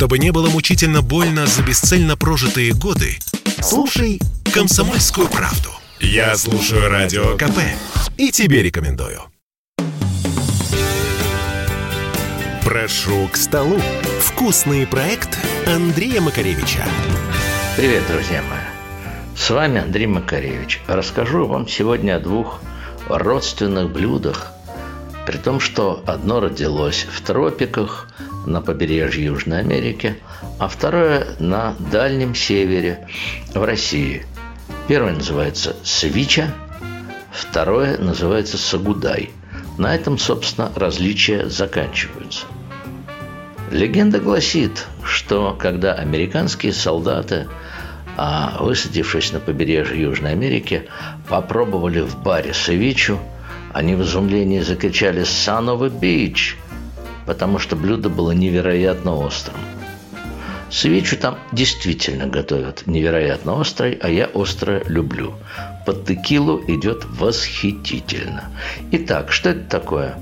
Чтобы не было мучительно больно за бесцельно прожитые годы, слушай «Комсомольскую правду». Я слушаю Радио КП и тебе рекомендую. Прошу к столу. Вкусный проект Андрея Макаревича. Привет, друзья мои. С вами Андрей Макаревич. Расскажу вам сегодня о двух родственных блюдах, при том, что одно родилось в тропиках, на побережье Южной Америки, а второе на Дальнем Севере, в России. Первое называется «Свича», второе называется «Сагудай». На этом, собственно, различия заканчиваются. Легенда гласит, что когда американские солдаты, а, высадившись на побережье Южной Америки, попробовали в баре севичу, они в изумлении закричали «Son of a beach!», потому что блюдо было невероятно острым. Свечу там действительно готовят невероятно острой, а я острое люблю. Под текилу идет восхитительно. Итак, что это такое?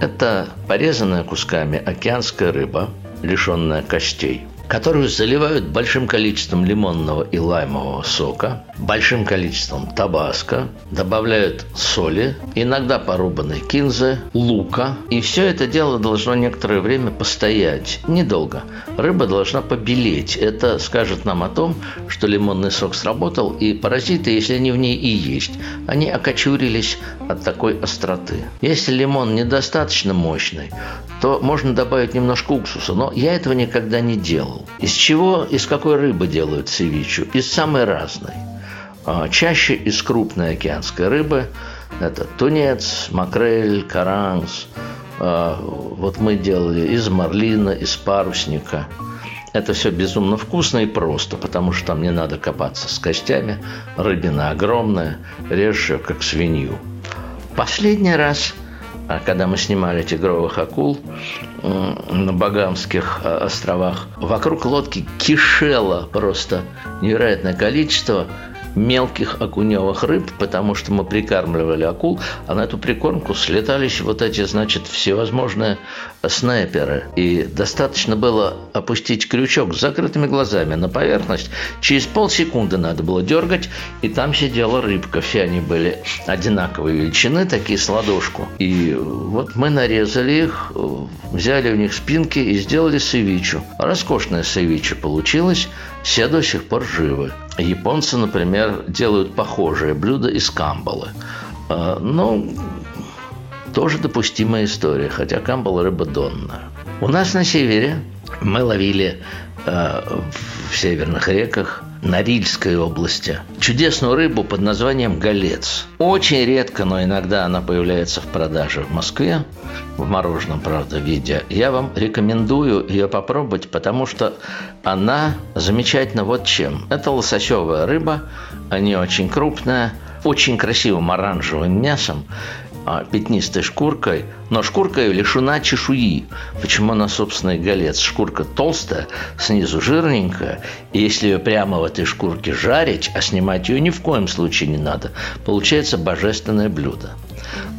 Это порезанная кусками океанская рыба, лишенная костей – которую заливают большим количеством лимонного и лаймового сока, большим количеством табаско, добавляют соли, иногда порубанной кинзы, лука. И все это дело должно некоторое время постоять. Недолго. Рыба должна побелеть. Это скажет нам о том, что лимонный сок сработал, и паразиты, если они в ней и есть, они окочурились от такой остроты. Если лимон недостаточно мощный, то можно добавить немножко уксуса, но я этого никогда не делал. Из чего, из какой рыбы делают севичу? Из самой разной. А, чаще из крупной океанской рыбы. Это тунец, макрель, каранс. А, вот мы делали из марлина, из парусника. Это все безумно вкусно и просто, потому что там не надо копаться с костями. Рыбина огромная, режешь ее как свинью. Последний раз – когда мы снимали «Тигровых акул» на Багамских а, островах, вокруг лодки кишело просто невероятное количество мелких окуневых рыб, потому что мы прикармливали акул, а на эту прикормку слетались вот эти, значит, всевозможные снайперы. И достаточно было опустить крючок с закрытыми глазами на поверхность. Через полсекунды надо было дергать, и там сидела рыбка. Все они были одинаковой величины, такие с ладошку. И вот мы нарезали их, взяли у них спинки и сделали севичу. Роскошная севича получилась, все до сих пор живы. Японцы, например, делают похожие блюда из камбалы. А, ну, тоже допустимая история, хотя камбала рыба донная. У нас на севере мы ловили э, в северных реках Норильской области чудесную рыбу под названием голец. Очень редко, но иногда она появляется в продаже в Москве, в мороженом, правда, виде. Я вам рекомендую ее попробовать, потому что она замечательна вот чем. Это лососевая рыба, они очень крупная, очень красивым оранжевым мясом пятнистой шкуркой, но шкурка лишена чешуи. Почему она, собственно, и голец? Шкурка толстая, снизу жирненькая, и если ее прямо в этой шкурке жарить, а снимать ее ни в коем случае не надо, получается божественное блюдо.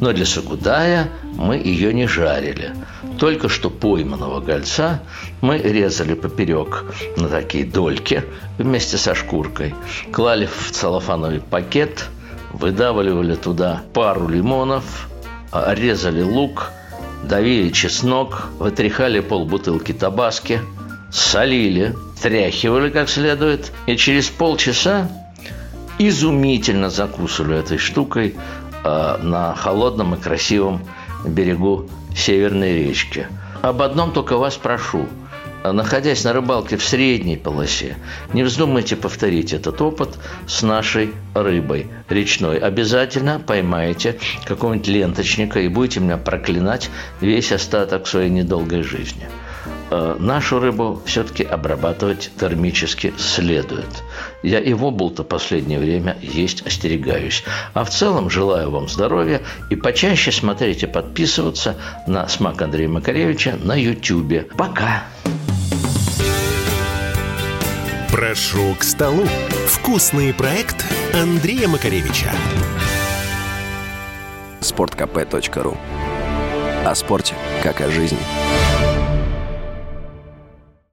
Но для сагудая мы ее не жарили. Только что пойманного гольца мы резали поперек на такие дольки вместе со шкуркой, клали в целлофановый пакет – выдавливали туда пару лимонов, а, резали лук, давили чеснок, вытряхали полбутылки табаски, солили, тряхивали как следует, и через полчаса изумительно закусывали этой штукой э, на холодном и красивом берегу Северной речки. Об одном только вас прошу – находясь на рыбалке в средней полосе, не вздумайте повторить этот опыт с нашей рыбой речной. Обязательно поймаете какого-нибудь ленточника и будете меня проклинать весь остаток своей недолгой жизни. Э, нашу рыбу все-таки обрабатывать термически следует. Я и вобл-то последнее время есть остерегаюсь. А в целом желаю вам здоровья и почаще смотреть и подписываться на «Смак Андрея Макаревича» на YouTube. Пока! Прошу к столу. Вкусный проект Андрея Макаревича. Спорткп.ру О спорте, как о жизни.